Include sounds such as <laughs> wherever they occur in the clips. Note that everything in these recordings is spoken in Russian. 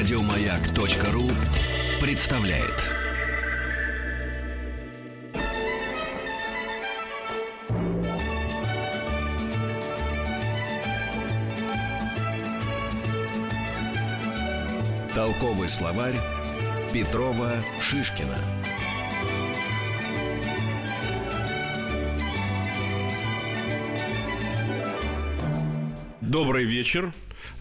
Радиомаяк.ру представляет. Толковый словарь Петрова Шишкина. Добрый вечер.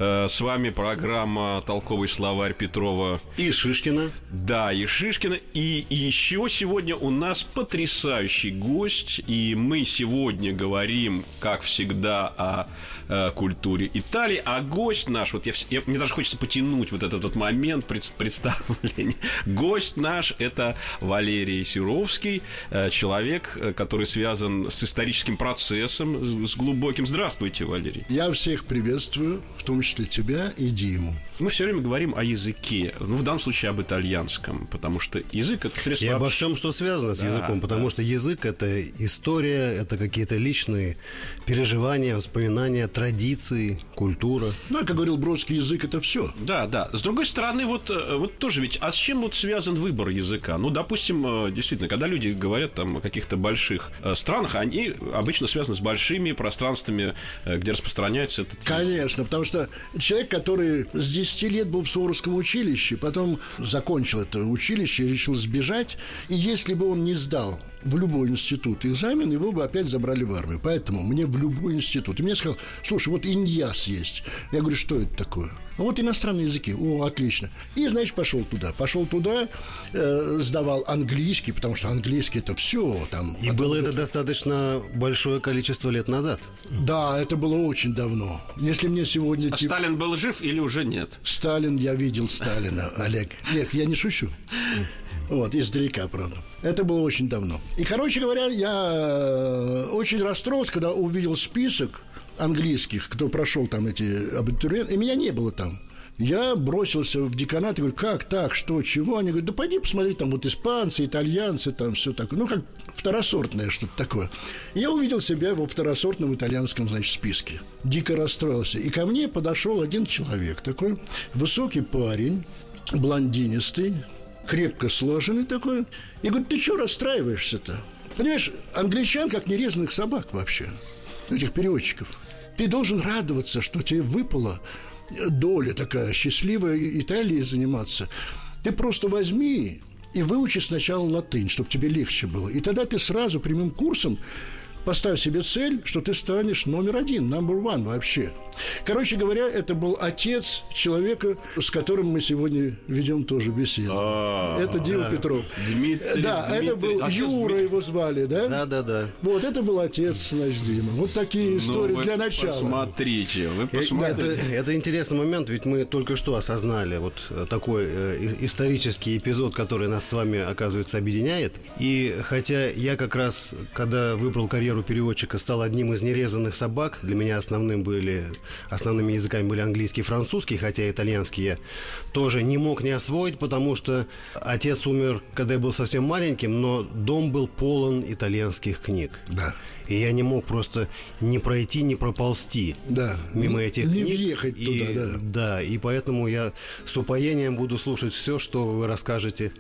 Э, С вами программа «Толковый словарь» Петрова. И Шишкина. Да, и Шишкина. И еще сегодня у нас потрясающий гость. И мы сегодня говорим, как всегда, о э, культуре Италии. А гость наш, вот я, я- мне даже хочется потянуть вот этот вот момент пред- представления. Гость наш – это Валерий Серовский, э, человек, который связан с историческим процессом, с глубоким. Здравствуйте, Валерий. Я всех приветствую, в том числе тебя и Диму. Мы все время говорим о языке, ну, в данном случае об итальянском, потому что язык – это средство... И обо общ- всем, что связано с Да, языком, потому что язык это история, это какие-то личные переживания, воспоминания, традиции, культура. Ну, как говорил Бродский, язык – это все. Да, да. С другой стороны, вот, э, вот тоже ведь, а с чем вот связан выбор языка? Ну, допустим, э, действительно, когда люди говорят там о каких-то больших э, странах, они обычно связаны с большими пространствами, где распространяется этот. Конечно, потому что человек, который с 10 лет был в Суворовском училище, потом закончил это училище решил сбежать, и если бы он не сдал в любой институт экзамен, его бы опять забрали в армию. Поэтому мне в любой институт. И мне сказал, слушай, вот иньяс есть. Я говорю, что это такое? «А вот иностранные языки. О, отлично. И, значит, пошел туда. Пошел туда, э, сдавал английский, потому что английский это все. Там, И было это достаточно большое количество лет назад. Да, это было очень давно. Если мне сегодня... А тип- Сталин был жив или уже нет? Сталин, я видел Сталина, <laughs> Олег. Нет, я не шучу. Вот, издалека, правда. Это было очень давно. И, короче говоря, я э, очень расстроился, когда увидел список английских, кто прошел там эти абитуриенты, и меня не было там. Я бросился в деканат и говорю, как так, что, чего? Они говорят, да пойди посмотри, там вот испанцы, итальянцы, там все такое. Ну, как второсортное что-то такое. Я увидел себя во второсортном итальянском, значит, списке. Дико расстроился. И ко мне подошел один человек, такой высокий парень, блондинистый, крепко сложенный такой. И говорит, ты что расстраиваешься-то? Понимаешь, англичан как нерезанных собак вообще, этих переводчиков. Ты должен радоваться, что тебе выпала доля такая счастливая Италии заниматься. Ты просто возьми и выучи сначала латынь, чтобы тебе легче было. И тогда ты сразу прямым курсом поставь себе цель, что ты станешь номер один, number one вообще. Короче говоря, это был отец человека, с которым мы сегодня ведем тоже беседу. А, это Дима Петров. Дмитрий, Да, это был А Юра его звали, да? Да, да, да. Вот это был отец наш Дима. Вот такие истории Ну, вы для начала. Посмотрите, вы Это, посмотрите. это интересный момент, ведь мы только что осознали вот э, такой э, исторический эпизод, который нас с вами, оказывается, объединяет. И хотя я как раз, когда выбрал карьеру переводчика, стал одним из нерезанных собак, для меня основным были, основными языками были английский и французский, хотя итальянский я тоже не мог не освоить, потому что отец умер, когда я был совсем маленьким, но дом был полон итальянских книг. Да. И я не мог просто не пройти, не проползти Да. мимо Не- этих не книг. въехать И- туда, да. Да, и поэтому я с упоением буду слушать все, что вы расскажете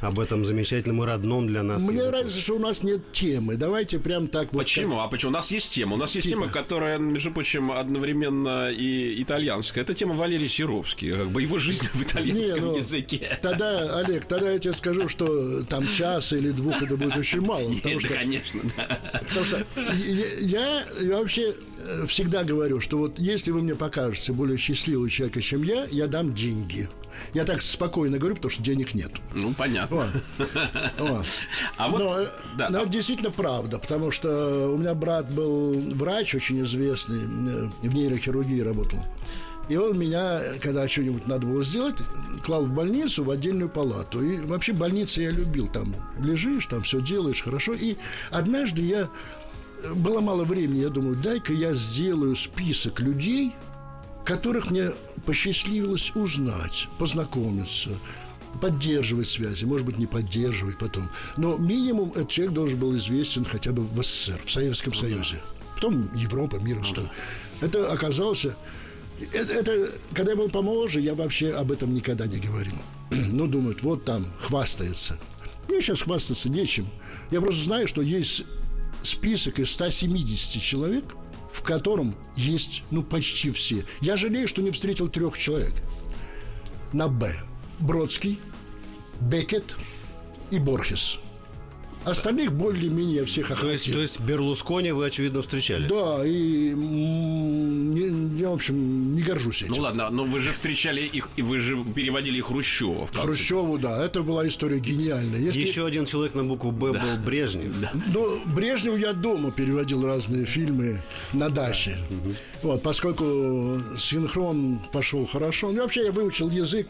об этом замечательном и родном для нас. Мне языке. нравится, что у нас нет темы. Давайте прям так вот. Почему? А почему? У нас есть тема. У нас есть тема, которая, между прочим, одновременно и итальянская. Это тема Валерий Серовский. Как бы его жизнь в Не, итальянском ну, языке. Тогда, Олег, тогда я тебе скажу, что там час или двух это будет очень мало. Потому Нет, что, да, конечно, да. потому что я, я вообще э, всегда говорю, что вот если вы мне покажете более счастливого человека, чем я, я дам деньги. Я так спокойно говорю, потому что денег нет. Ну, понятно. Вот. <laughs> Вот. А вот, но, да. но это действительно правда, потому что у меня брат был врач очень известный, э, в нейрохирургии работал. И он меня, когда что-нибудь надо было сделать, клал в больницу, в отдельную палату. И вообще больницы я любил. Там лежишь, там все делаешь хорошо. И однажды я... э, Было мало времени, я думаю, дай-ка я сделаю список людей, которых мне посчастливилось узнать, познакомиться, поддерживать связи, может быть, не поддерживать потом. Но минимум этот человек должен был известен хотя бы в СССР, в Советском Союзе. Потом Европа, мир, что. Это оказался Это, это, когда я был помоложе, я вообще об этом никогда не говорил. <clears throat> ну, думают, вот там хвастается. Мне сейчас хвастаться нечем. Я просто знаю, что есть список из 170 человек, в котором есть, ну, почти все. Я жалею, что не встретил трех человек. На «Б». Бродский, Бекет и Борхес. Остальных более-менее всех То есть, охватил. то есть Берлускони вы, очевидно, встречали? Да, и не- я, в общем, не горжусь этим. Ну ладно, но вы же встречали их, и вы же переводили их Хрущева. Хрущеву, да, это была история гениальная. Если... Еще один человек на букву «Б» был Брежнев. Ну, Брежневу я дома переводил разные фильмы на даче. Вот, поскольку синхрон пошел хорошо. Ну, вообще я выучил язык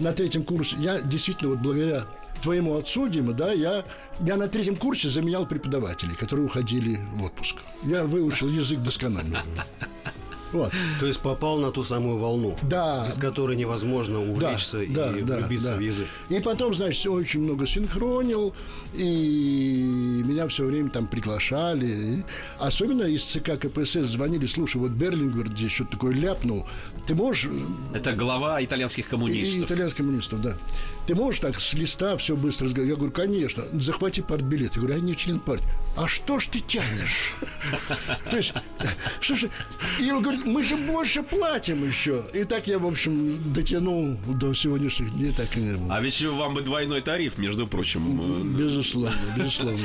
на третьем курсе. Я действительно, вот благодаря твоему отцу, Дима, да, я, я на третьем курсе заменял преподавателей, которые уходили в отпуск. Я выучил язык досконально. <laughs> Вот. То есть попал на ту самую волну, Да. из которой невозможно увлечься и влюбиться в язык. И потом, значит, очень много синхронил, и меня все время там приглашали. И Особенно из ЦК КПСС звонили, слушай, вот Берлингер здесь что-то такое ляпнул. Ты можешь... Это глава итальянских И коммунистов. итальянских коммунистов, да. Ты можешь так с листа все быстро разговаривать? Я говорю, конечно, захвати партбилет. Я говорю, я не член партии. А что ж ты тянешь? <laughs> То есть, что ж... И он говорит, мы же больше платим еще. И так я, в общем, дотянул до сегодняшних дней, так и... А ведь вам бы двойной тариф, между прочим. э, Безусловно, безусловно.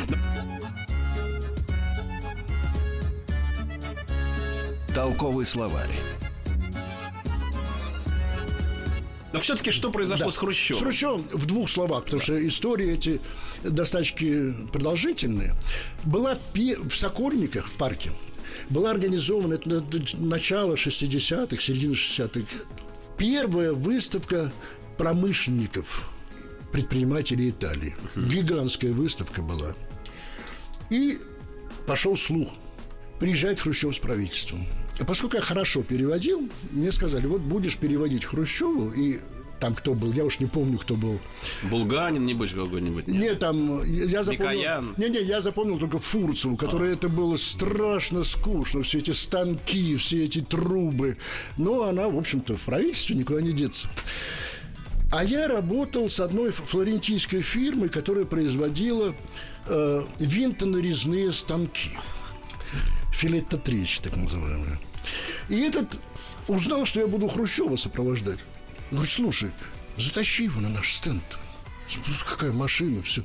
Толковый словарь. Но все-таки что произошло Да. с Хрущевым? С Хрущевым в двух словах, потому что истории эти достаточно продолжительные. Была пе- в Сокольниках, в парке, была организована, это на- начало 60-х, середина 60-х, первая выставка промышленников, предпринимателей Италии. Гигантская выставка была. И пошел слух. Приезжает Хрущев с правительством. А поскольку я хорошо переводил, мне сказали, вот будешь переводить Хрущеву, и там кто был, я уж не помню, кто был. Булганин, небось, какой-нибудь? нет? Не, там, я запомнил... Микоян. Не-не, я запомнил только Фурцеву, которой это было страшно скучно, все эти станки, все эти трубы. Но она, в общем-то, в правительстве никуда не деться. А я работал с одной флорентийской фирмой, которая производила э, винтонарезные станки. Филетто-тречь, так называемые. И этот узнал, что я буду Хрущева сопровождать. Говорит, слушай, затащи его на наш стенд. Смотри, Какая машина, все.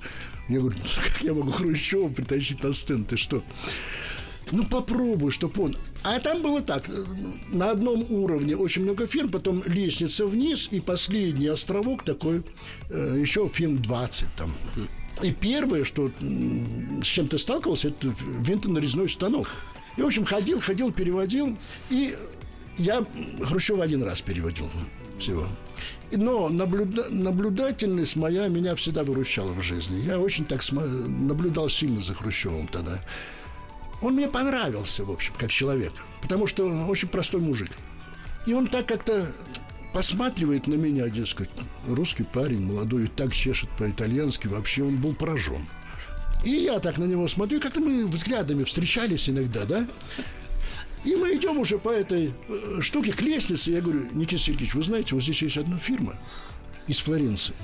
Я говорю, «Ну, как я могу Хрущева притащить на стенд, ты что? Ну, попробуй, чтоб он... А там было так, на одном уровне очень много фирм, потом лестница вниз, и последний островок такой, э, еще фирм 20 там. И первое, что с чем ты сталкивался, это винтонарезной станок. И, в общем, ходил, ходил, переводил, и я Хрущева один раз переводил всего. Но наблюда- наблюдательность моя меня всегда выручала в жизни. Я очень так сма- наблюдал сильно за Хрущевым тогда. Он мне понравился, в общем, как человек. Потому что он очень простой мужик. И он так как-то посматривает на меня, дескать, русский парень, молодой, и так чешет по-итальянски. Вообще он был поражен. И я так на него смотрю, как-то мы взглядами встречались иногда, да? И мы идем уже по этой э, штуке к лестнице. Я говорю, Никита Сергеевич, вы знаете, вот здесь есть одна фирма из Флоренции.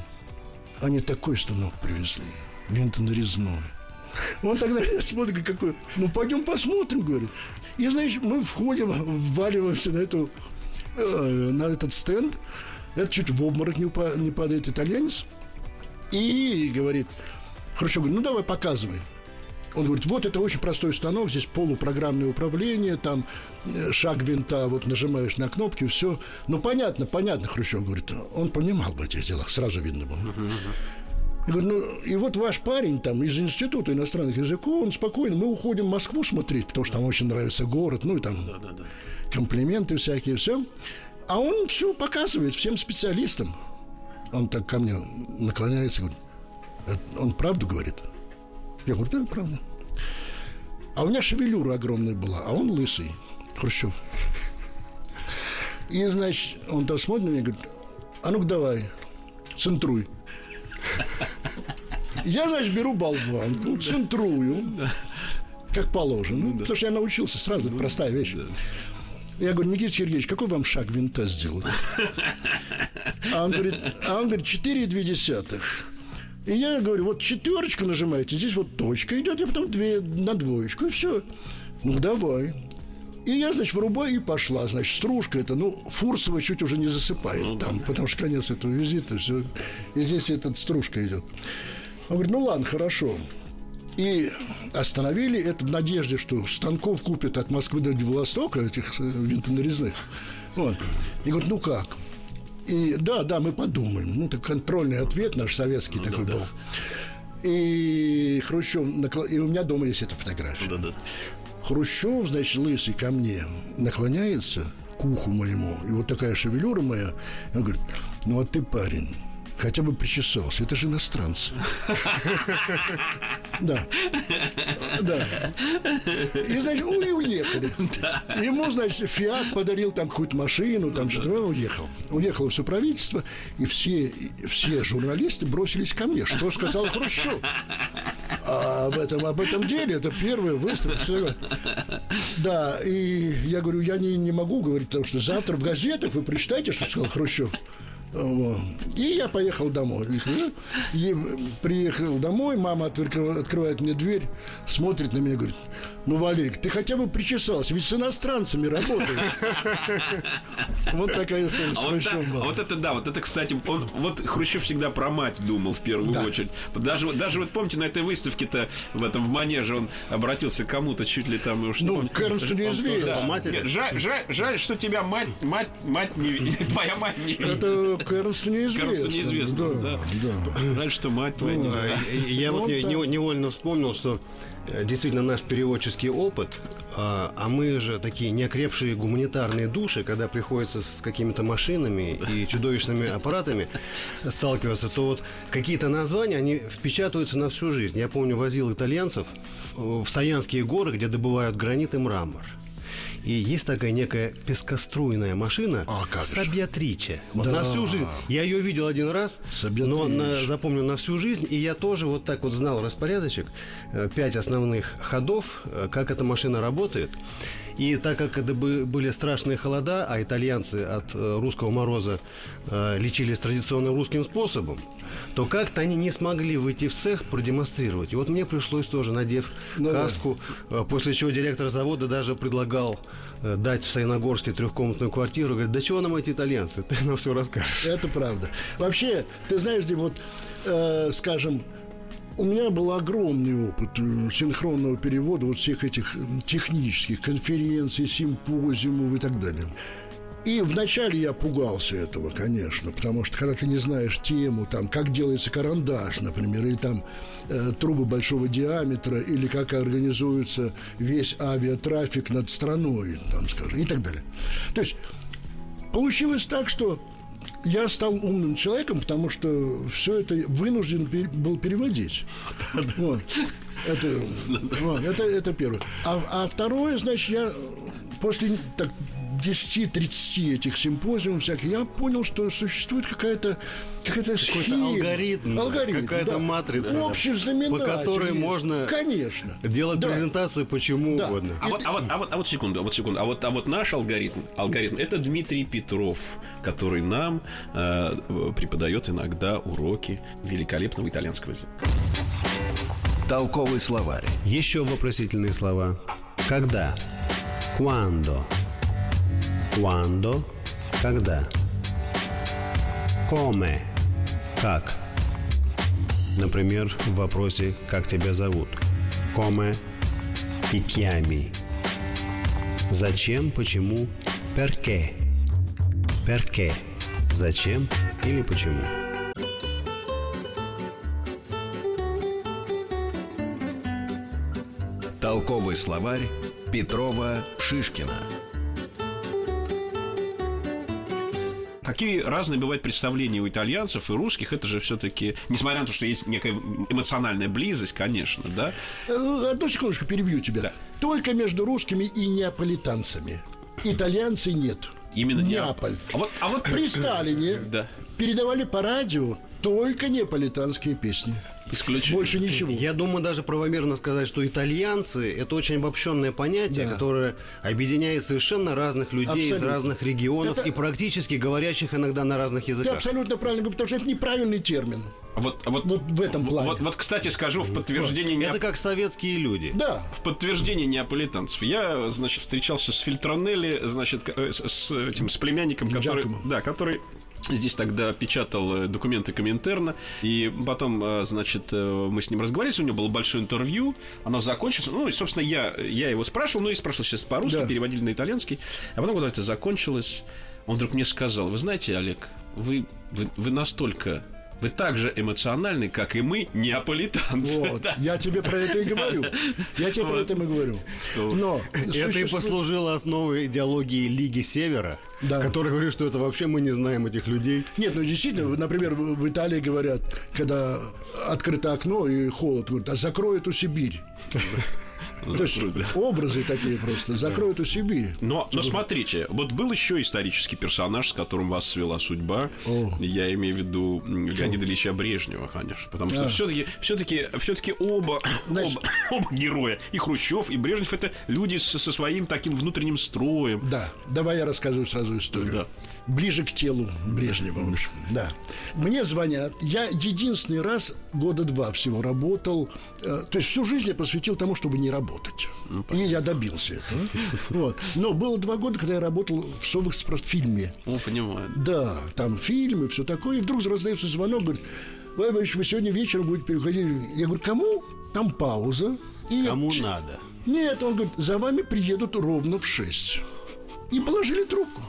Они такой станок привезли, винтонарезной. Он тогда смотрит, как какой, ну, пойдем посмотрим, говорит. И, знаешь, мы входим, вваливаемся на эту, э, на этот стенд. Это чуть в обморок не падает итальянец. И говорит, Хрущев говорит, ну, давай показывай. Он говорит, вот это очень простой станок, здесь полупрограммное управление, там э, шаг винта, вот нажимаешь на кнопки, все. Ну, понятно, понятно, Хрущев говорит. Он понимал в этих делах, сразу видно было. Я говорю, ну, и вот ваш парень там из Института иностранных языков, он спокойно, мы уходим в Москву смотреть, потому что там очень нравится город, ну, и там комплименты всякие, все. А он все показывает всем специалистам. Он так ко мне наклоняется, говорит, «Это он правду говорит? Я говорю, да, правда. А у меня шевелюра огромная была, а он лысый, Хрущев. И, значит, он там смотрит на меня и говорит, а ну-ка давай, центруй. Я, значит, беру болванку, центрую, как положено. Ну, потому что я научился сразу, это простая вещь. Я говорю, Никита Сергеевич, какой вам шаг винта сделать? А он говорит, а он говорит, 4,2. И я говорю, вот четверочку нажимаете, здесь вот точка идет, и потом две на двоечку, и все. Ну, давай. И я, значит, врубаю и пошла. Значит, стружка это, ну, Фурсова чуть уже не засыпает ну, там, да. потому что конец этого визита, все. И здесь эта стружка идет. Он говорит, ну ладно, хорошо. И остановили это в надежде, что станков купят от Москвы до Владивостока, этих э, винтонарезных. Вот. И говорит, ну как? И да, да, мы подумаем. Ну, это контрольный ответ наш советский ну, такой да, был. Да. И Хрущев, и у меня дома есть эта фотография. Да, да. Хрущев, значит, лысый ко мне наклоняется к уху моему, и вот такая шевелюра моя, он говорит, ну вот ты парень, хотя бы причесался. Это же иностранцы. <laughs> Да. Да. И, значит, и уехали. Ему, значит, Фиат подарил там какую-то машину, там что-то. Он уехал. Уехало все правительство, и все, все журналисты бросились ко мне. Что сказал Хрущев? А об этом, об этом деле это первый выстрел. Да, и я говорю, я не, не могу говорить, потому что завтра в газетах вы прочитаете, что сказал Хрущев. И я поехал домой. И приехал домой, мама открывает мне дверь, смотрит на меня и говорит, ну, Валерик, ты хотя бы причесался, ведь с иностранцами работаешь. <laughs> Вот такая история с а Хрущевым была. Вот это да, вот это, кстати, он, вот Хрущев всегда про мать думал в первую очередь. Даже, даже вот помните, на этой выставке-то в этом в манеже он обратился к кому-то чуть ли там уж Ну, к Эрнсту неизвестно. Жаль, жаль, жаль, что тебя мать, мать, мать не <laughs> твоя мать не Это к Эрнсту неизвестно. К Эрнсту неизвестно, да. да. Жаль, что мать твоя не Я вот невольно вспомнил, что Э, действительно наш переводческий опыт, а, а мы же такие неокрепшие гуманитарные души, когда приходится с какими-то машинами и чудовищными аппаратами сталкиваться, то вот какие-то названия, они впечатываются на всю жизнь. Я помню, возил итальянцев в Саянские горы, где добывают гранит и мрамор – и есть такая некая пескоструйная машина а, Сабьятриче. Вот да. на всю жизнь. Я ее видел один раз, но на, запомнил на всю жизнь. И я тоже вот так вот знал распорядочек. Э, пять основных ходов, э, как эта машина работает. И так как это были страшные холода, а итальянцы от э, русского мороза э, лечились традиционным русским способом, то как-то они не смогли выйти в цех продемонстрировать. И вот мне пришлось тоже, надев ну, каску, э, после чего директор завода даже предлагал дать в Саяногорске трехкомнатную квартиру. Говорит, да чего нам эти итальянцы? <laughs> Ты нам все расскажешь. Это правда. Вообще, ты знаешь, Дим, вот, э, скажем, у меня был огромный опыт э, синхронного перевода вот всех этих технических конференций, симпозиумов и так далее. И вначале я пугался этого, конечно, потому что когда ты не знаешь тему, там, как делается карандаш, например, или там э, трубы большого диаметра, или как организуется весь авиатрафик над страной, там, скажем, и так далее. То есть получилось так, что я стал умным человеком, потому что все это вынужден был переводить. Это, первое. А, а второе, значит, я после 10-30 этих симпозиумов всяких, я понял, что существует какая-то какая-то какой алгоритм, алгоритм какая-то да. матрица, общий знаменатель, по которой можно конечно делать да. презентацию почему да. угодно. А, вот, а, вот, а, вот, а вот секунду, а вот секунду, а вот, а вот наш алгоритм, алгоритм это Дмитрий Петров, который нам э, преподает иногда уроки великолепного итальянского языка. Толковый словарь. Еще вопросительные слова. Когда? Quando? Quando? Когда? Come? Как? Например, в вопросе «Как тебя зовут?» Come ti chiami? Зачем, почему, perché? Perché? Зачем или почему? Толковый словарь Петрова Шишкина. Какие разные бывают представления у итальянцев и русских, это же все-таки, несмотря на то, что есть некая эмоциональная близость, конечно, да? Э, одну секундочку перебью тебя. Да. Только между русскими и неаполитанцами. Итальянцы нет. Именно Неаполь. А вот, а вот при <coughs> Сталине да. передавали по радио только неаполитанские песни. Исключительно. Больше ничего. Я думаю, даже правомерно сказать, что итальянцы это очень обобщенное понятие, Да. которое объединяет совершенно разных людей из Абсолютно. разных регионов Это- и практически говорящих иногда на разных Ты языках. абсолютно правильно говоришь, потому что это неправильный термин. Вот, вот, Вот в этом плане. Вот, вот, кстати, скажу в подтверждение неап- Это как советские люди. Да. в подтверждение неаполитанцев. Я, значит, встречался с Фильтронелли, значит, э, с, с этим с племянником, который, Джакомо. да, который Здесь тогда печатал э, документы Коминтерна, и потом, э, значит, э, мы с ним разговаривали, у него было большое интервью, оно закончилось, ну, и, собственно, я, я его спрашивал, ну, и спрашивал сейчас по-русски, Да. переводили на итальянский, а потом, когда это закончилось, он вдруг мне сказал, вы знаете, Олег, вы, вы, вы настолько, вы так же эмоциональны, как и мы, неаполитанцы. Вот. Да. Я тебе про это и говорю. Я тебе про это и говорю. Но Это и послужило основой идеологии Лиги Севера, Да. которая говорит, что это вообще мы не знаем этих людей. Нет, ну действительно, например, в в Италии говорят, когда открыто окно и холод, говорят, а закрой эту Сибирь. То есть образы такие просто. Закрой эту Сибирь. Но, но смотрите, вот был еще исторический персонаж, с которым вас свела судьба. О. Я имею в виду Леонида Ильича Брежнева, конечно. Потому что А. все-таки, все-таки, все-таки оба, Значит- оба, оба героя, и Хрущев, и Брежнев, это люди со, со своим таким внутренним строем. Да, давай я расскажу сразу историю. Да. Ближе к телу Брежнева. в общем, Да. Мне звонят. Я единственный раз года два всего работал. э, то есть всю жизнь я посвятил тому, чтобы не работать. И я добился этого. <laughs> Вот. Но было два года, когда я работал в Совэкспортфильме. Ну, понимаю. Да, там фильмы, все такое. И вдруг раздается звонок, говорит, Владимир Ильич, вы сегодня вечером будете переходить. Я говорю, кому? Там пауза. И Кому надо. Нет, он говорит, за вами приедут ровно в 6. И положили трубку.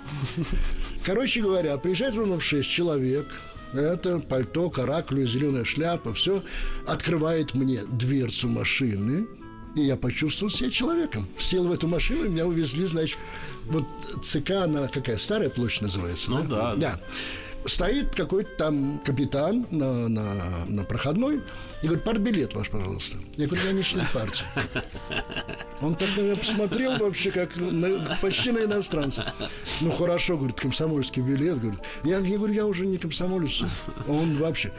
Короче говоря, приезжает ровно в 6 человек. Это пальто, каракулю, зеленая шляпа, все. Открывает мне дверцу машины. И я почувствовал себя человеком. Сел в эту машину, и меня увезли, значит, вот ЦК, она какая, Старая площадь называется? Ну да, да. Да. Стоит какой-то там капитан на, на, на проходной и говорит, партбилет ваш, пожалуйста. Я говорю, я не член партии. <laughs> Он так на меня посмотрел вообще, как на- почти на иностранца. Ну, хорошо, говорит, комсомольский билет. Говорит. Я, я говорю, я уже не комсомолец. Он вообще...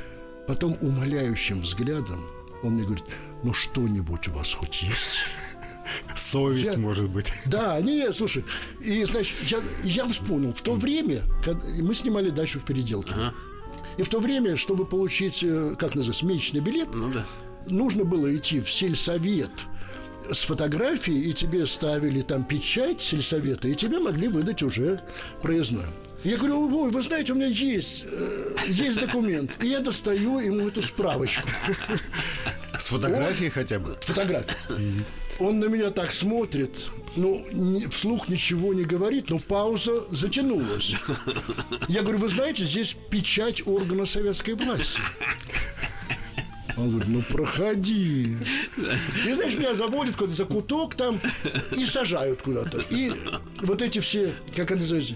Потом умоляющим взглядом он мне говорит, ну, что-нибудь у вас хоть есть? Совесть, Я- может быть. Да, не, слушай, и, значит, я, я вспомнил, в то время, когда мы снимали дачу в переделке, и в то время, чтобы получить, э, как называется, месячный билет, Ну да. нужно было идти в сельсовет с фотографией, и тебе ставили там печать сельсовета, и тебе могли выдать уже проездной. Я говорю, ой, вы знаете, у меня есть, э, есть документ. И я достаю ему эту справочку. С фотографией хотя бы. Фотографию. Он на меня так смотрит, ну, вслух ничего не говорит, но пауза затянулась. Я говорю, вы знаете, здесь печать органа советской власти. Он говорит, ну проходи. И знаешь, меня заводят куда-то за куток там и сажают куда-то. И вот эти все, как они называются,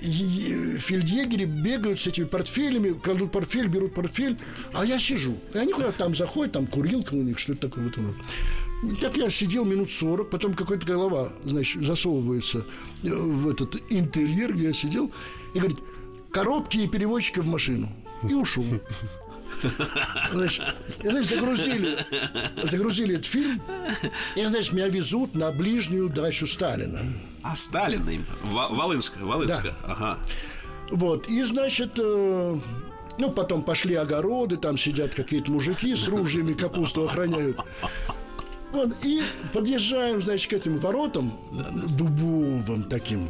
е- фельдъегери бегают с этими портфелями, кладут портфель, берут портфель, а я сижу. И они куда-то там заходят, там курилка у них, что это такое вот оно. Так я сидел минут 40, потом какая-то голова, значит, засовывается э, в этот интерьер, где я сидел, и говорит, коробки и переводчика в машину. И ушел. Значит, и, значит, загрузили, загрузили этот фильм, и, значит, меня везут на ближнюю дачу Сталина. А Сталина им. Волынская, Волынская. Ага. Вот, и, значит, э, ну, потом пошли огороды, там сидят какие-то мужики с ружьями, капусту охраняют. Вот, и подъезжаем, значит, к этим воротам дубовым таким.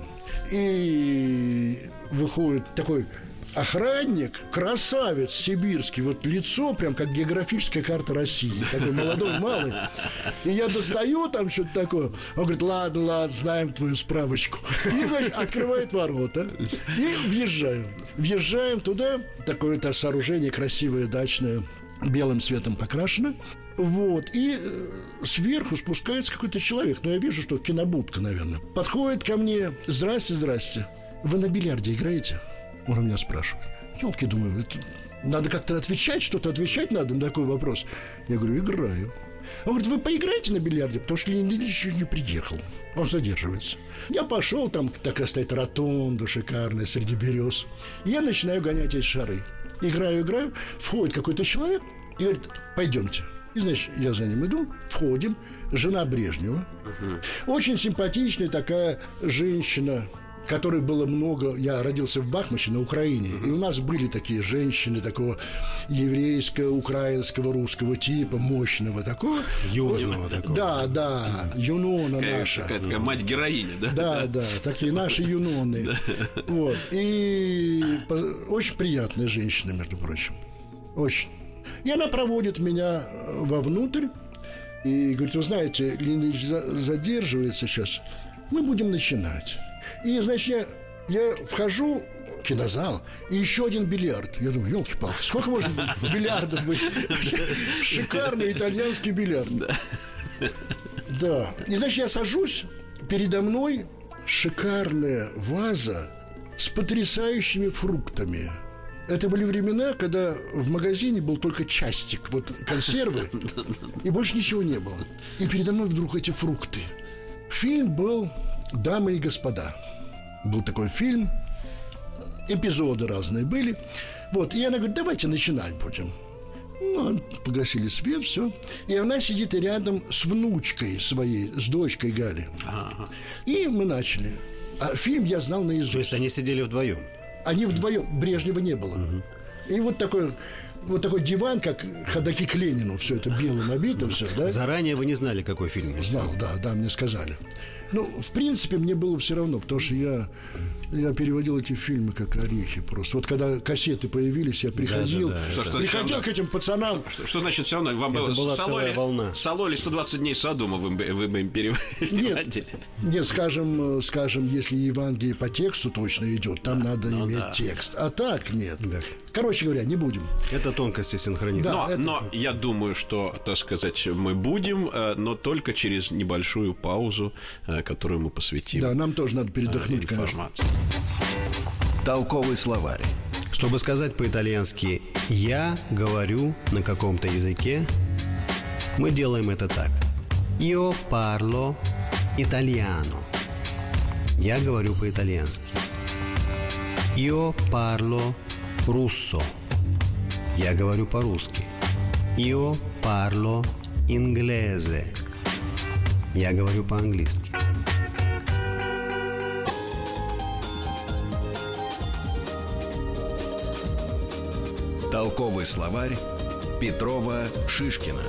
И выходит такой охранник, красавец сибирский, вот лицо прям как географическая карта России, такой молодой, <laughs> малый. И я достаю там что-то такое. Он говорит, ладно, ладно, знаем твою справочку. И, значит, открывает ворота. И въезжаем. Въезжаем туда. Такое-то сооружение красивое, дачное, белым цветом покрашено. Вот. И э, сверху спускается какой-то человек. Ну, я вижу, что кинобудка, наверное. Подходит ко мне. Здрасте, здрасте. Вы на бильярде играете? Он у меня спрашивает. Елки, думаю, это надо как-то отвечать, что-то отвечать надо на такой вопрос. Я говорю, играю. Он говорит, вы поиграете на бильярде, потому что Леонид Ильич еще не приехал. Он задерживается. Я пошел, там такая стоит ротонда шикарная среди берез. Я начинаю гонять эти шары. Играю, играю, входит какой-то человек, И говорит, пойдемте. И, значит, я за ним иду, входим, жена Брежнева. Очень симпатичная такая женщина, которых было много. Я родился в Бахмаче на Украине, и у нас были такие женщины такого еврейского, украинского, русского типа, мощного такого. Южного такого. Да, да, Юнона Такая, наша. такая, такая мать-героиня, да? Да, да, такие наши юноны. Вот. И очень приятная женщина, между прочим. Очень. И она проводит меня э, вовнутрь и говорит, вы знаете, Леонид за- задерживается сейчас, мы будем начинать. И, значит, я, я вхожу в кинозал, и еще один бильярд. Я думаю, елки-палки, сколько быть <laughs> бильярдов быть? <laughs> Шикарный итальянский бильярд. Да. И значит, я сажусь, передо мной шикарная ваза с потрясающими фруктами. Это были времена, когда в магазине был только частик, вот консервы, и больше ничего не было. И передо мной вдруг эти фрукты. Фильм был «Дамы и господа». Был такой фильм, эпизоды разные были. Вот, и она говорит, давайте начинать будем. Ну, погасили свет, все. И она сидит рядом с внучкой своей, с дочкой Гали. И мы начали. А фильм я знал наизусть. То есть они сидели вдвоем. Они вдвоем, Брежнева не было. И вот такой, вот такой диван, как ходаки к Ленину, все это белым обито, все, да? Заранее вы не знали, какой фильм. Знал, да, да, мне сказали. Ну, в принципе, мне было все равно, потому что я, я переводил эти фильмы как орехи просто. Вот когда кассеты появились, я приходил, да, Что, что, приходил к этим пацанам. Что, что значит все равно? Вам Это была Сололи- целая волна. Сололи 120 дней Содома вы, вы бы им переводили. Нет, нет, скажем, э, скажем, если Евангелие по тексту точно идет, там надо иметь текст. А так нет. Короче говоря, не будем. Это тонкости синхронизма. Но, это- но я думаю, что, так сказать, мы будем, э, но только через небольшую паузу, э, которую мы посвятим Да, нам тоже надо передохнуть, конечно. Толковый словарь. Чтобы сказать по-итальянски «я говорю на каком-то языке», мы делаем это так. Io parlo italiano. Я говорю по-итальянски. Io parlo russo. Я говорю по-русски. Io parlo inglese. Я говорю по-английски. Толковый словарь Петрова Шишкина.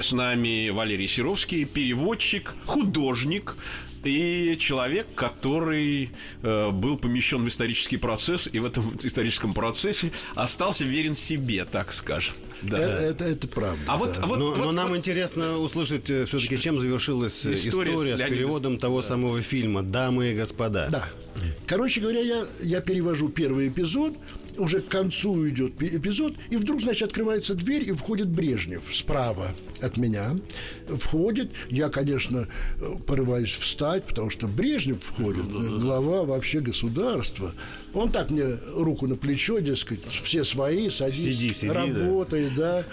С нами Валерий Серовский, переводчик, художник и человек, который э, был помещен в исторический процесс и в этом историческом процессе остался верен себе, так скажем. Да. Э, Это, это правда. а вот, да. вот, но, вот- но нам вот- интересно услышать все-таки, чем завершилась э, История история, с Леонидом. переводом того самого фильма «Дамы и господа». Да. Короче говоря, я, я перевожу первый эпизод, уже к концу идет пи- эпизод, и вдруг, значит, открывается дверь, и входит Брежнев справа от меня. Входит, я, конечно, э, порываюсь встать, потому что Брежнев входит, глава вообще государства. Он так мне руку на плечо, дескать, все свои, садись, Сиди, сиди, да. работай, да.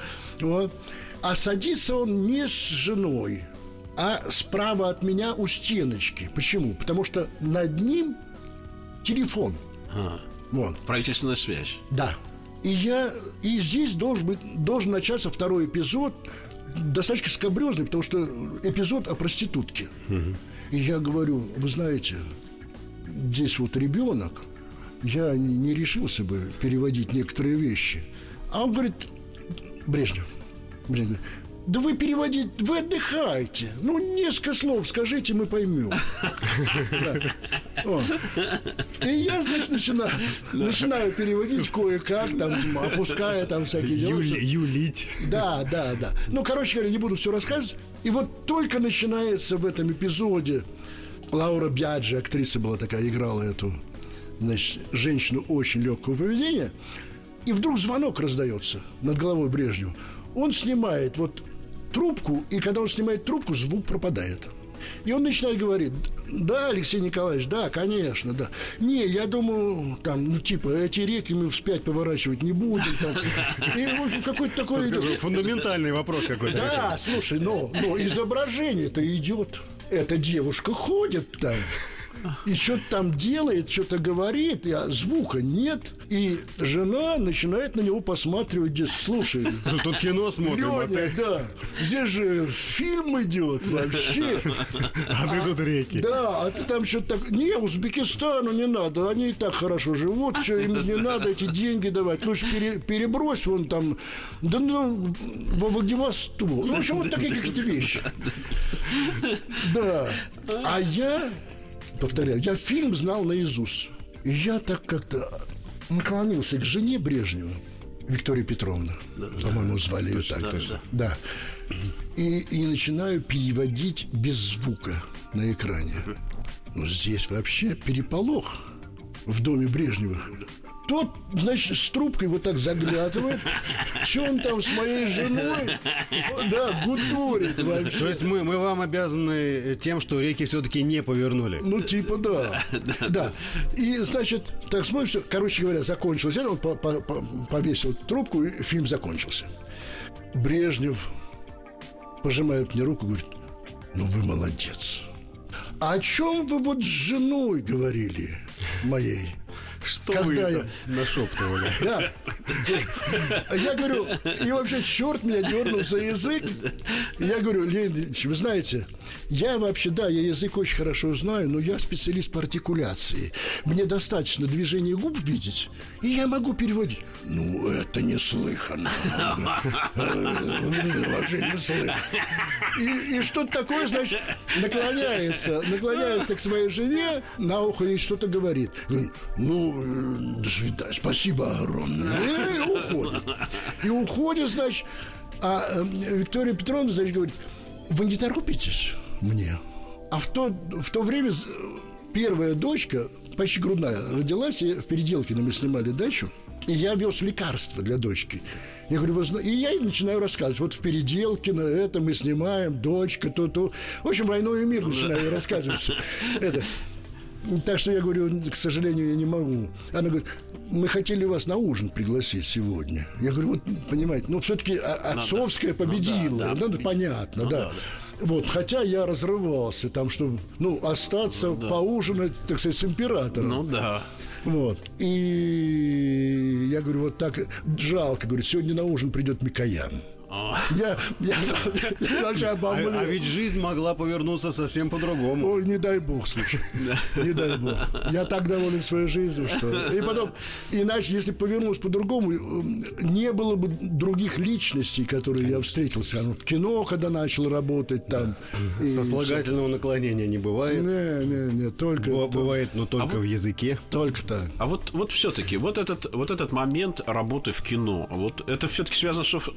Вот. А садится он не с женой, а справа от меня у стеночки. Почему? Потому что над ним телефон. А, Вот. правительственная связь. Да. И я и здесь должен быть должен начаться второй эпизод достаточно скобрезный, потому что эпизод о проститутке. И я говорю, вы знаете, здесь вот ребенок, я не решился бы переводить некоторые вещи. А он говорит, Брежнев, Брежнев да вы переводите, вы отдыхайте. Ну, несколько слов скажите, мы поймем. <laughs> И я, значит, начинаю, начинаю переводить кое-как, там, опуская там всякие дела. юлить. да, да, да. Ну, короче говоря, не буду все рассказывать. И вот только начинается в этом эпизоде Лаура Бьяджи, актриса была такая, играла эту, значит, женщину очень легкого поведения. И вдруг звонок раздается над головой Брежневу. Он снимает вот трубку, и когда он снимает трубку, звук пропадает. И он начинает говорить, да, Алексей Николаевич, да, конечно, да. Не, я думаю, там, ну, типа, эти реки мы вспять поворачивать не будем. Там. И, в общем, какой-то такой... Фундаментальный вопрос какой-то. Да, слушай, но, но изображение-то идет. Эта девушка ходит там. И что-то там делает, что-то говорит, а звука нет. И жена начинает на него посматривать, дескать, слушай, Тут кино смотрим, а Леня, ты, да, здесь же фильм идет вообще. а ты тут реки. Да, а ты там что-то так... Не, Узбекистану не надо, они и так хорошо живут, что им не надо эти деньги давать. Лучше пере- перебрось вон там, да ну, во Владивосток. Ну, в общем, вот такие какие-то вещи. Да. А я, повторяю, я фильм знал наизусть. И я так как-то наклонился к жене Брежнева, Виктория Петровна, по-моему, звали ее так. да, да. да. И, и начинаю переводить без звука на экране. Ну, здесь вообще переполох в доме Брежневых. Тот, значит, с трубкой вот так заглядывает. Что он там с моей женой? Да, гутурит вообще. То есть мы, мы вам обязаны тем, что реки все-таки не повернули. Ну, типа, да. Да. И, значит, так смотришь, короче говоря, закончилось это, он по- по- по- повесил трубку, и фильм закончился. Брежнев пожимает мне руку и говорит, ну, вы молодец. А о чем вы вот с женой говорили моей? Что Когда вы я- нашептывали? Да. А Я говорю, и вообще черт меня дернул за язык. Я говорю, Леонид Ильич, вы знаете, я вообще, да, я язык очень хорошо знаю, но я специалист по артикуляции. Мне достаточно движения губ видеть, и я могу переводить. Ну, это неслыханно. Вообще неслыханно. И, и что-то такое, значит, наклоняется, наклоняется к своей жене, на ухо ей что-то говорит. Говорит, Ну, э, до свидания, спасибо огромное. И уходит. И уходит, значит, а э, Виктория Петровна, значит, говорит, вы не торопитесь мне? А в то, в то время первая дочка, почти грудная, родилась, и в Переделкино мы снимали дачу, и я вез лекарства для дочки. Я говорю, вы и я ей начинаю рассказывать. Вот в Переделкино это мы снимаем, дочка, то-то. В общем, «Войну и мир» начинаю рассказывать. Это. Так что я говорю, к сожалению, я не могу. Она говорит, мы хотели вас на ужин пригласить сегодня. Я говорю, вот, понимаете, ну, все-таки отцовская победила. да, Ну, понятно, да. Вот, хотя я разрывался там, чтобы, ну, остаться, поужинать, так сказать, с императором. Ну да. Вот. И я говорю, вот так, жалко, говорю, сегодня на ужин придет Микоян. Я, я, я вообще А, обомлел. а ведь жизнь могла повернуться совсем по-другому. Ой, не дай бог, слушай. Не дай бог. Я так доволен своей жизнью, что... И потом, иначе, если повернулось по-другому, не было бы других личностей, которые я встретился. Ну, В кино, когда начал работать там. и Сослагательного наклонения не бывает. Не, не, не, только... Бывает, но только в языке. Только так. А вот, вот все-таки, вот этот, вот этот момент работы в кино, вот это все-таки связано с Соф-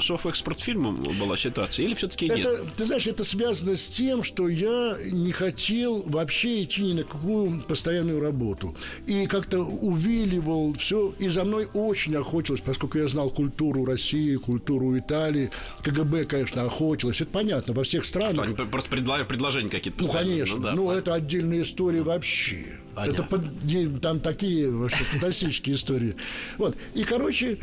Софэкспортфильмом была ситуация, или все-таки нет? Это, ты знаешь, это связано с тем, что я не хотел вообще идти ни на какую постоянную работу. И как-то увиливал все. И за мной очень охотилось, поскольку я знал культуру России, культуру Италии. КГБ, конечно, охотилось. Это понятно, во всех странах. Они просто предложения какие-то Ну, конечно. да, Ну, это отдельная история вообще. Это под- там такие вообще фантастические истории. Вот. И, короче,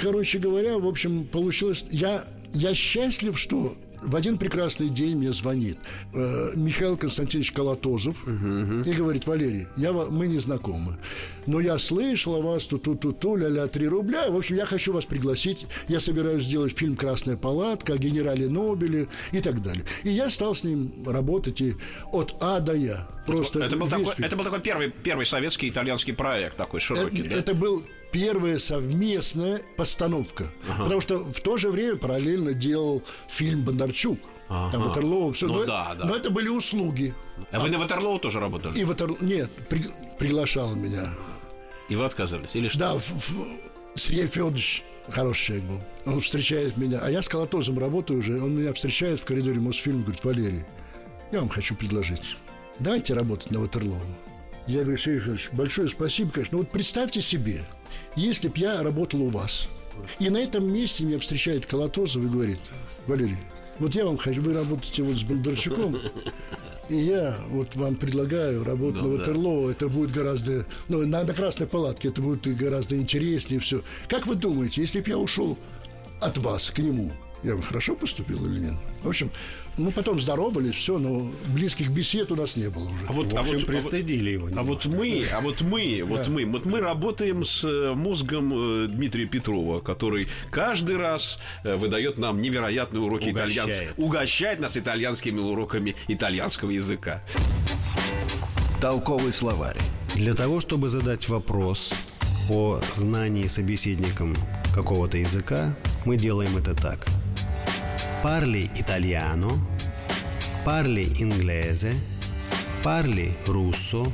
короче говоря, в общем, получилось... Я, я счастлив, что в один прекрасный день мне звонит э, Михаил Константинович Колотозов и говорит, Валерий, я, мы не знакомы, но я слышал о вас, ту-ту-ту-ту, ля-ля, три рубля. В общем, я хочу вас пригласить. Я собираюсь сделать фильм «Красная палатка» о генерале Нобеле и так далее. И я стал с ним работать и от А до Я. Просто это, был такой, фильм. это был такой первый, первый советский итальянский проект такой широкий, Это, да? это был первая совместная постановка. Потому что в то же время параллельно делал фильм Бондарчук. Там Ага. Ватерлоу, все. Ну но, да, да. но это были услуги. А вы на Ватерлоу тоже работали? И Ватерлоу... Нет, при- приглашал меня. И вы отказывались? Или что? Да, в- в- Сергей Федорович хороший человек был. Он встречает меня. А я с Колотозом работаю уже. Он меня встречает в коридоре Мосфильма. Говорит, Валерий, я вам хочу предложить. Давайте работать на Ватерлоу. Я говорю, Сергей Федорович, большое спасибо, конечно. Но вот представьте себе, если б я работал у вас, и на этом месте меня встречает Колотозов и говорит, Валерий, вот я вам хочу, вы работаете вот с Бондарчуком, и я вот вам предлагаю работать на Ватерлоу. Это будет гораздо... Ну, на, на Красной Палатке это будет гораздо интереснее все. Как вы думаете, если бы я ушел от вас к нему, я хорошо поступил или нет. В общем, мы потом здоровались, все, но близких бесед у нас не было уже. А вот, В а общем, вот- пристыдили его. А вот мы, а вот мы, вот мы, вот мы работаем с э, мозгом э, Дмитрия Петрова, который каждый раз э, выдает нам невероятные уроки Угощает. итальянского, угощает нас итальянскими уроками итальянского языка. Толковый словарь. Для того, чтобы задать вопрос о знании собеседником какого-то языка, мы делаем это так. Parli italiano, parli inglese, parli russo.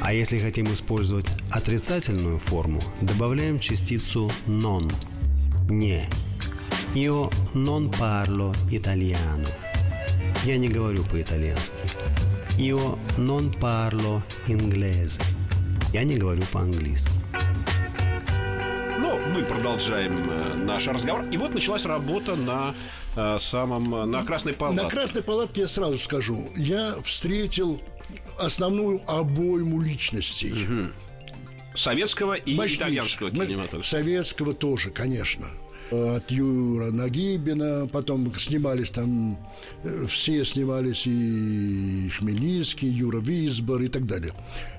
А если хотим использовать отрицательную форму, добавляем частицу non – не. Io non parlo italiano. Я не говорю по-итальянски. Io non parlo inglese. Я не говорю по-английски. Мы продолжаем э, наш разговор. И вот началась работа на э, самом на красной палатке. На Красной палатке я сразу скажу, я встретил основную обойму личностей. советского и Мощнейших. итальянского кинематографа. Советского тоже, конечно. От Юра Нагибина, потом снимались там, э, все снимались и Хмельницкий, Юра Висбор и так далее.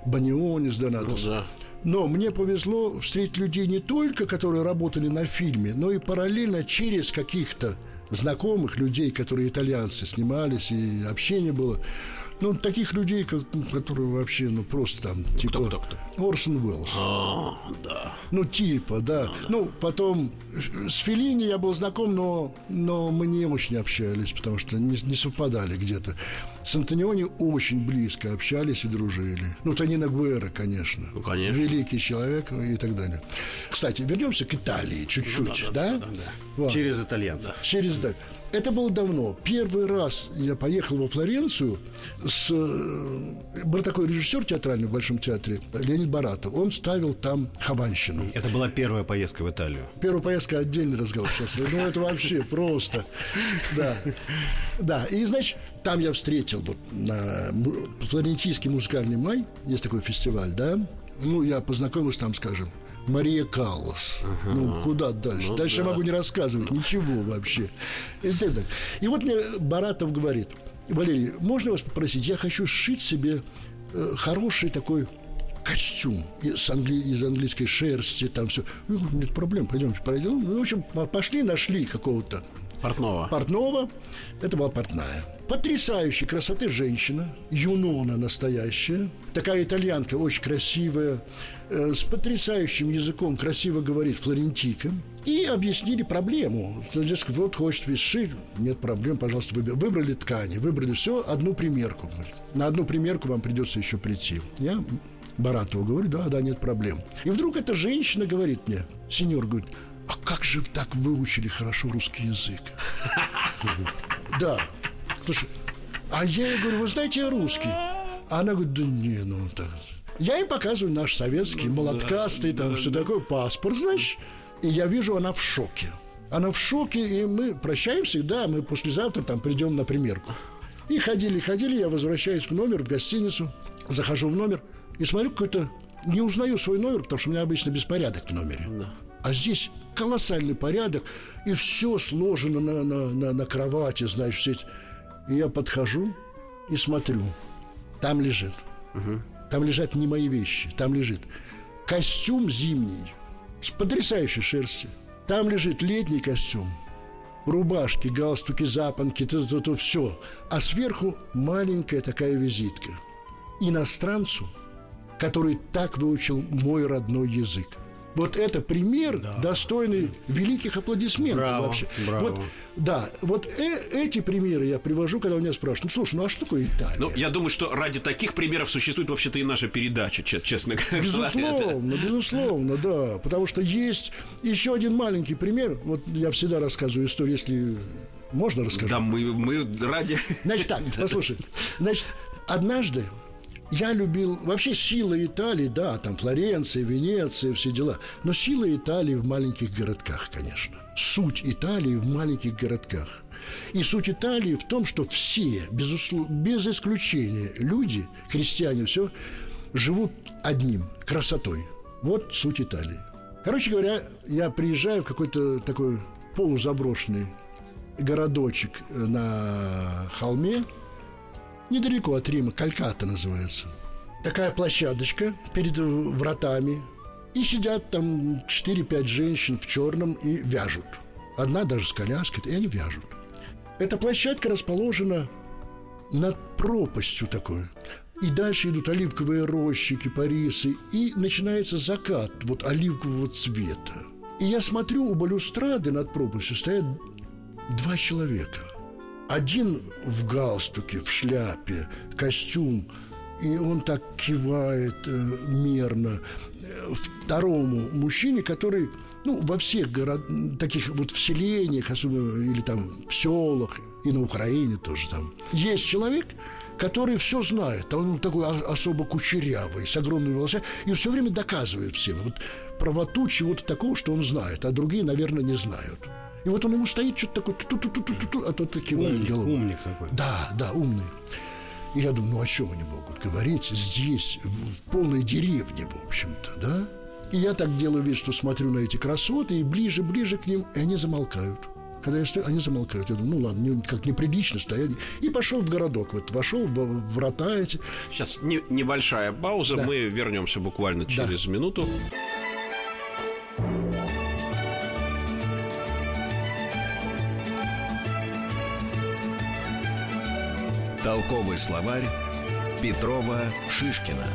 Банионис, Донатос. Ну да. Но мне повезло встретить людей не только, которые работали на фильме, но и параллельно через каких-то знакомых людей, которые итальянцы снимались, и общение было. Ну, таких людей, как, ну, которые вообще, ну, просто там, типа... кто, кто? Орсон Уэллс. А, да. Ну, типа, да. Ну, потом э, с Феллини я был знаком, но, но мы не очень общались, потому что не, не совпадали где-то. С Антониони очень близко общались и дружили. Ну, Танина Гуэра, конечно. Ну, конечно. Великий человек и так далее. Кстати, вернемся к Италии чуть-чуть, Ну да? Вот. Через итальянцев. Через так. Это было давно. Первый раз я поехал во Флоренцию с... э, Был такой режиссер театральный в Большом театре, Леонид Баратов. Он ставил там Хованщину. Это была первая поездка в Италию. Первая поездка отдельный разговор сейчас. Ну, это вообще просто. Да. Да. И, значит, там я встретил вот на Флорентийский музыкальный май. Есть такой фестиваль, да? Ну, я познакомился там, скажем, Мария Каллас. Ну, куда дальше? дальше я могу не рассказывать ничего вообще. И так далее. И вот мне Баратов говорит, Валерий, можно вас попросить? Я хочу сшить себе э, хороший такой костюм из, англи- из английской шерсти, там все. Говорю, нет проблем, пойдемте, пройдем. Ну, в общем, по- пошли, нашли какого-то Портнова. портного. Это была портная. Потрясающей красоты женщина, юнона настоящая, такая итальянка, очень красивая, э, с потрясающим языком, красиво говорит флорентийка. И объяснили проблему. Вот хочет сшить, нет проблем, пожалуйста, выбер- выбрали ткани, выбрали все, одну примерку. На одну примерку вам придется еще прийти. Я Баратову говорю, да, да, нет проблем. И вдруг эта женщина говорит мне, сеньор, говорит, а как же так выучили хорошо русский язык? <laughs> Да. Слушай, а я ей говорю, вы знаете, я русский. А она говорит, да не, ну так. Я ей показываю наш советский, молоткастый, там все такое, паспорт, знаешь. И я вижу, она в шоке. Она в шоке, и мы прощаемся, и да, мы послезавтра там придем на примерку. И ходили, ходили, я возвращаюсь в номер, в гостиницу, захожу в номер и смотрю какой-то... Не узнаю свой номер, потому что у меня обычно беспорядок в номере. А здесь колоссальный порядок, и все сложено на, на, на, на кровати, знаешь, все эти. И я подхожу и смотрю. Там лежит. Там лежат не мои вещи. Там лежит костюм зимний с потрясающей шерстью. Там лежит летний костюм. Рубашки, галстуки, запонки, то-то-то, все. А сверху маленькая такая визитка. Иностранцу, который так выучил мой родной язык. Вот это пример, достойный великих аплодисментов Браво, вообще. браво. Вот, да, вот э- эти примеры я привожу, когда у меня спрашивают, ну слушай, ну а что такое Италия? Ну, я думаю, что ради таких примеров существует вообще-то и наша передача, че- честно говоря. Безусловно, <laughs> безусловно, да. Потому что есть еще один маленький пример. Вот я всегда рассказываю историю, если можно расскажу. Да, мы, мы ради... Значит так, <laughs> послушай. Значит, однажды я любил... Вообще сила Италии, да, там Флоренция, Венеция, все дела. Но сила Италии в маленьких городках, конечно. Суть Италии в маленьких городках. И суть Италии в том, что все, безусловно, без исключения, люди, крестьяне, все, живут одним – красотой. Вот суть Италии. Короче говоря, я приезжаю в какой-то такой полузаброшенный городочек на холме, недалеко от Рима, Кальката называется. Такая площадочка перед вратами. И сидят там 4-5 женщин в черном и вяжут. Одна даже с коляской, и они вяжут. Эта площадка расположена над пропастью такой. И дальше идут оливковые рощи, кипарисы, и начинается закат вот оливкового цвета. И я смотрю, у балюстрады над пропастью стоят два человека. Один в галстуке, в шляпе, костюм, и он так кивает э, мерно э, второму мужчине, который ну, во всех город, таких вот вселениях, особенно или там в селах, и на Украине тоже там, есть человек, который все знает, а он такой особо кучерявый, с огромными волосами, и все время доказывает всем вот правоту чего-то такого, что он знает, а другие, наверное, не знают. И вот он ему стоит, что-то такое, ту -ту -ту -ту -ту -ту, а тот кивает умник, головой. Умник такой. Да, да, умный. И я думаю, ну о чем они могут говорить здесь, в полной деревне, в общем-то, да? И я так делаю вид, что смотрю на эти красоты, и ближе-ближе к ним, и они замолкают. Когда я стою, они замолкают. Я думаю, ну ладно, не, как неприлично стоять. И пошел в городок. Вот вошел в врата эти. Сейчас не, небольшая пауза. Да. Мы вернемся буквально через да. минуту. Толковый словарь Петрова Шишкина.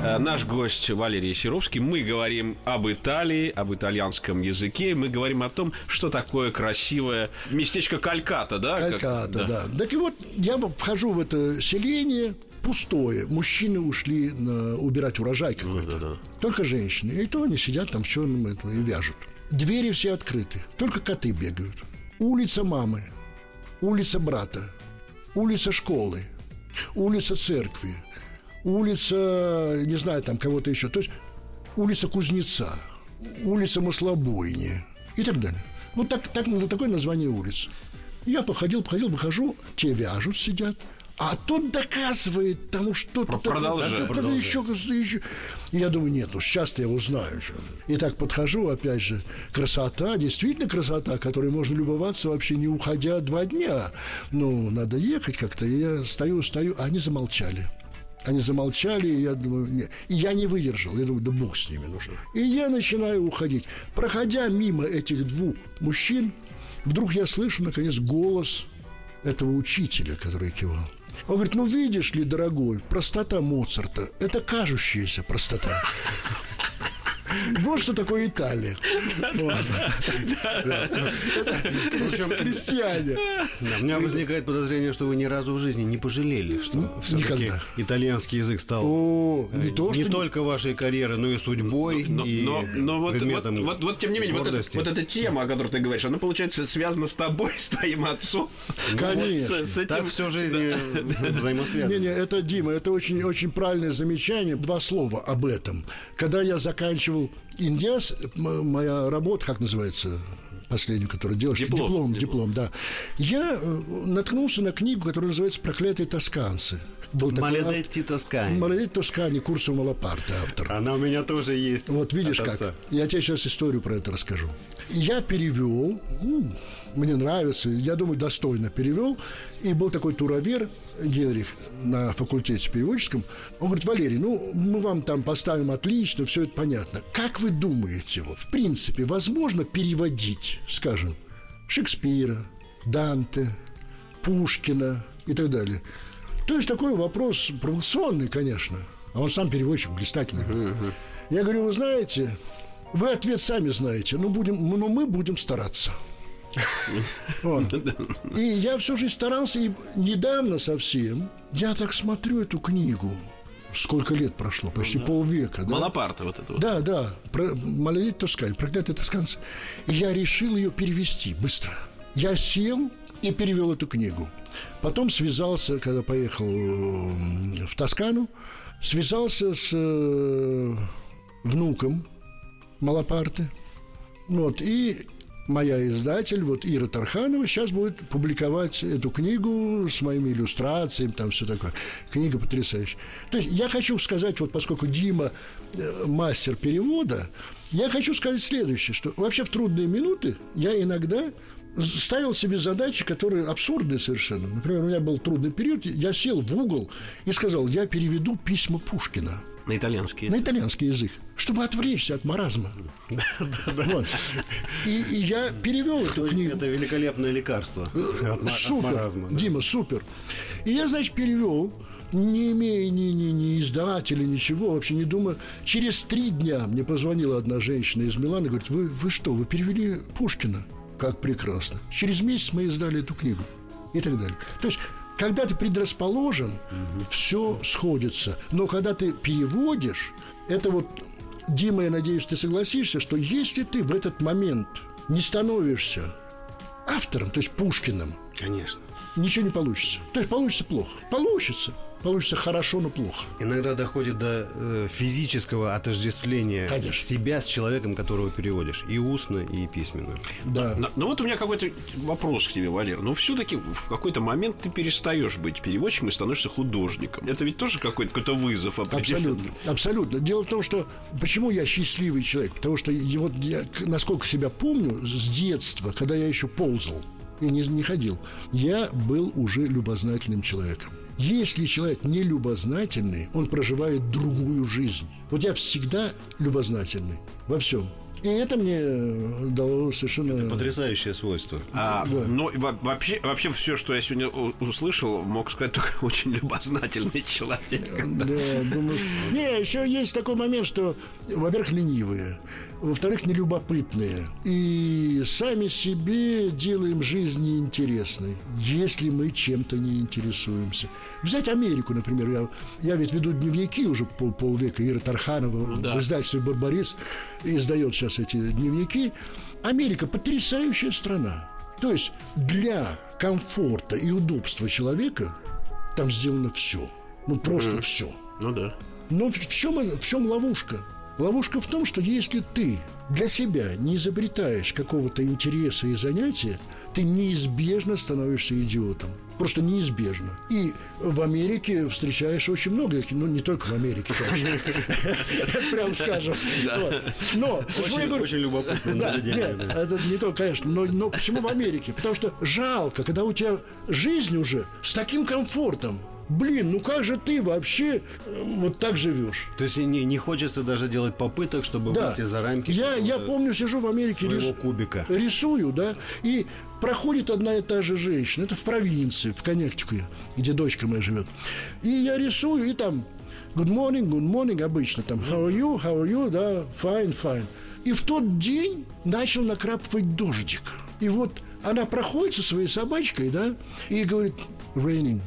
Э, наш гость Валерий Серовский. Мы говорим об Италии, об итальянском языке. Мы говорим о том, что такое красивое местечко Кальката, да? Кальката, как... да. да. Так и вот я вхожу в это селение, пустое. Мужчины ушли на, убирать урожай какой-то. Ну, да, да. Только женщины. И то они сидят там в черном этом и вяжут. Двери все открыты. Только коты бегают. Улица мамы. Улица брата. Улица школы. Улица церкви улица, не знаю, там кого-то еще. То есть улица Кузнеца, улица Маслобойни и так далее. Вот, так, так, вот такое название улиц. Я походил, походил, выхожу, те вяжут, сидят. А тот доказывает тому что-то. Продолжай. продолжай. Еще, еще. Я думаю, нет, ну сейчас я узнаю. Что. И так подхожу, опять же, красота, действительно красота, которой можно любоваться вообще не уходя два дня. Ну, надо ехать как-то. Я стою, стою, а они замолчали. Они замолчали, и я думаю, нет. И я не выдержал. Я думаю, да бог с ними нужно. И я начинаю уходить. Проходя мимо этих двух мужчин, вдруг я слышу, наконец, голос этого учителя, который кивал. Он говорит, ну видишь ли, дорогой, простота Моцарта – это кажущаяся простота. Вот что такое Италия. Крестьяне. У меня возникает подозрение, что вы ни разу в жизни не пожалели, что Никогда. итальянский язык стал не э, только вашей карьерой, но и судьбой, и предметом Вот тем не менее, вот эта тема, о которой ты говоришь, она, получается, связана с тобой, с твоим отцом. Конечно. Так всю жизнь взаимосвязано. Не-не, это, Дима, это очень правильное замечание. Два слова об этом. Когда я заканчивал Индиас, моя работа, как называется, последнюю, которую делаешь, диплом, диплом, диплом, диплом, да. Я э, наткнулся на книгу, которая называется «Проклятые тосканцы». Был Маледетти Тоскани. Маледетти Тоскани, Курсу Малапарта, автор. Она у меня тоже есть. Вот видишь как. Я тебе сейчас историю про это расскажу. Я перевел, мне нравится, я думаю, достойно перевел. И был такой туровер Генрих на факультете переводческом. Он говорит, Валерий, ну, мы вам там поставим отлично, все это понятно. Как вы думаете, вот, в принципе, возможно переводить, скажем, Шекспира, Данте, Пушкина и так далее? То есть такой вопрос провокационный, конечно. А он сам переводчик блистательный. Uh-huh. Я говорю, вы знаете, вы ответ сами знаете, но, будем, но мы будем стараться. <laughs> И я всю жизнь старался, и недавно совсем я так смотрю эту книгу. Сколько лет прошло? Почти полвека. Да? Вот это вот. Да, да. Малолет Тоскай, проклятый тосканцы. И я решил ее перевести быстро. Я сел и перевел эту книгу. Потом связался, когда поехал в Тоскану, связался с э, внуком Малапарты. Вот, и моя издатель, вот Ира Тарханова, сейчас будет публиковать эту книгу с моими иллюстрациями, там все такое. Книга потрясающая. То есть я хочу сказать, вот поскольку Дима э, мастер перевода, я хочу сказать следующее, что вообще в трудные минуты я иногда ставил себе задачи, которые абсурдные совершенно. Например, у меня был трудный период, я сел в угол и сказал, я переведу письма Пушкина. На итальянский. На итальянский язык, чтобы отвлечься от маразма. <laughs> И, и я перевел эту книгу. Это великолепное лекарство. от маразма. Дима, супер. И я, значит, перевел, не имея ни, ни, ни издателя, ничего, вообще не думая. Через три дня мне позвонила одна женщина из Милана и говорит, вы, вы что, вы перевели Пушкина? Как прекрасно. Через месяц мы издали эту книгу. И так далее. То есть, когда ты предрасположен, все сходится. Но когда ты переводишь, это вот, Дима, я надеюсь, ты согласишься, что если ты в этот момент не становишься автором, то есть Пушкиным, Конечно. ничего не получится. То есть получится плохо. Получится. Получится хорошо, но плохо. Иногда доходит до э, физического отождествления Конечно. себя с человеком, которого переводишь. И устно, и письменно. Да. Но, но вот у меня какой-то вопрос к тебе, Валер. Но все-таки в какой-то момент ты перестаешь быть переводчиком и становишься художником. Это ведь тоже какой-то, какой-то вызов. Абсолютно, абсолютно. Дело в том, что почему я счастливый человек? Потому что я, вот я, насколько себя помню, с детства, когда я еще ползал и не, не ходил, я был уже любознательным человеком. Если человек не любознательный, он проживает другую жизнь. Вот я всегда любознательный во всем. И это мне э, дало совершенно... Потрясающее свойство. А, Но во- вообще, вообще все, что я сегодня услышал, мог сказать только <laughs> очень любознательный человек. Да, думаю. Не, еще есть такой момент, что, во-первых, ленивые, во-вторых, нелюбопытные. И сами себе делаем жизнь неинтересной, если мы чем-то не интересуемся. Взять Америку, например. Я, я ведь веду дневники уже пол, полвека. Ира Тарханова да. в издательстве «Барбарис» издает сейчас эти дневники. Америка – потрясающая страна. То есть для комфорта и удобства человека там сделано все. Ну, просто все. Ну да. Но в в чем, в чем ловушка? Ловушка в том, что если ты для себя не изобретаешь какого-то интереса и занятия, ты неизбежно становишься идиотом. Просто неизбежно. И в Америке встречаешь очень много, ну не только в Америке, <laughs> конечно. Прям скажем. Но Очень, да. это не то, конечно, но, но почему в Америке? Потому что жалко, когда у тебя жизнь уже с таким комфортом. Блин, ну как же ты вообще э, вот так живешь? То есть не, не хочется даже делать попыток, чтобы Да. выйти за рамки Я, я помню, сижу в Америке, рис- кубика. рисую, да, и проходит одна и та же женщина. Это в провинции, в Коннектике, где дочка моя живет. И я рисую, и там good morning, good morning обычно, там how are you, how are you, да, fine, fine. И в тот день начал накрапывать дождик. И вот она проходит со своей собачкой, да, и говорит, raining,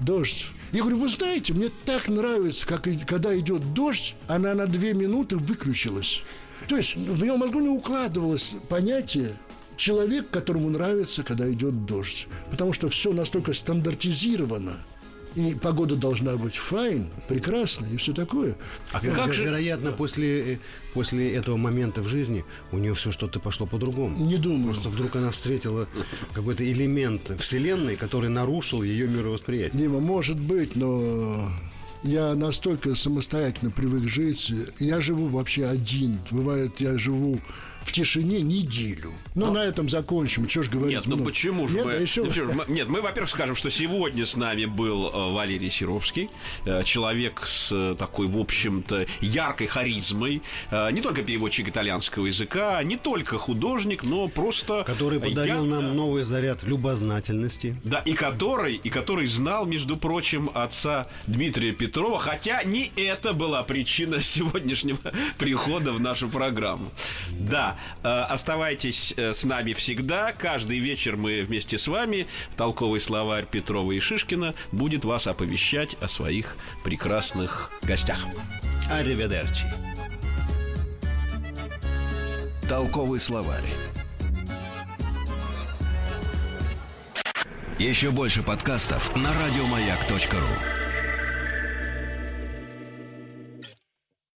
дождь. Я говорю, вы знаете, мне так нравится, как когда идет дождь, она на две минуты выключилась. То есть в ее мозгу не укладывалось понятие человек, которому нравится, когда идет дождь. Потому что все настолько стандартизировано. И погода должна быть файн, прекрасная и все такое. А Вер- как же... Вероятно, после, э, после этого момента в жизни у нее все что-то пошло по-другому. Не думаю. Просто вдруг она встретила какой-то элемент Вселенной, который нарушил ее мировосприятие. Дима, может быть, но я настолько самостоятельно привык жить. Я живу вообще один. Бывает, я живу в тишине неделю. Ну, на этом закончим. Что ж говорить? Нет, ну много. почему же мы... да еще- ну, <laughs> Нет, мы, во-первых, скажем, что сегодня с нами был э, Валерий Серовский, э, человек с э, такой, в общем-то, яркой харизмой, э, не только переводчик итальянского языка, не только художник, но просто... Который подарил я- нам новый заряд любознательности. Да, и который, и который знал, между прочим, отца Дмитрия Петрова, хотя не это была причина <laughs> сегодняшнего прихода в нашу программу. Да, оставайтесь э, с нами всегда. Каждый вечер мы вместе с вами, толковый словарь Петрова и Шишкина, будет вас оповещать о своих прекрасных гостях. Ариведерчи. Толковый словарь. Еще больше подкастов на радиомаяк.ру.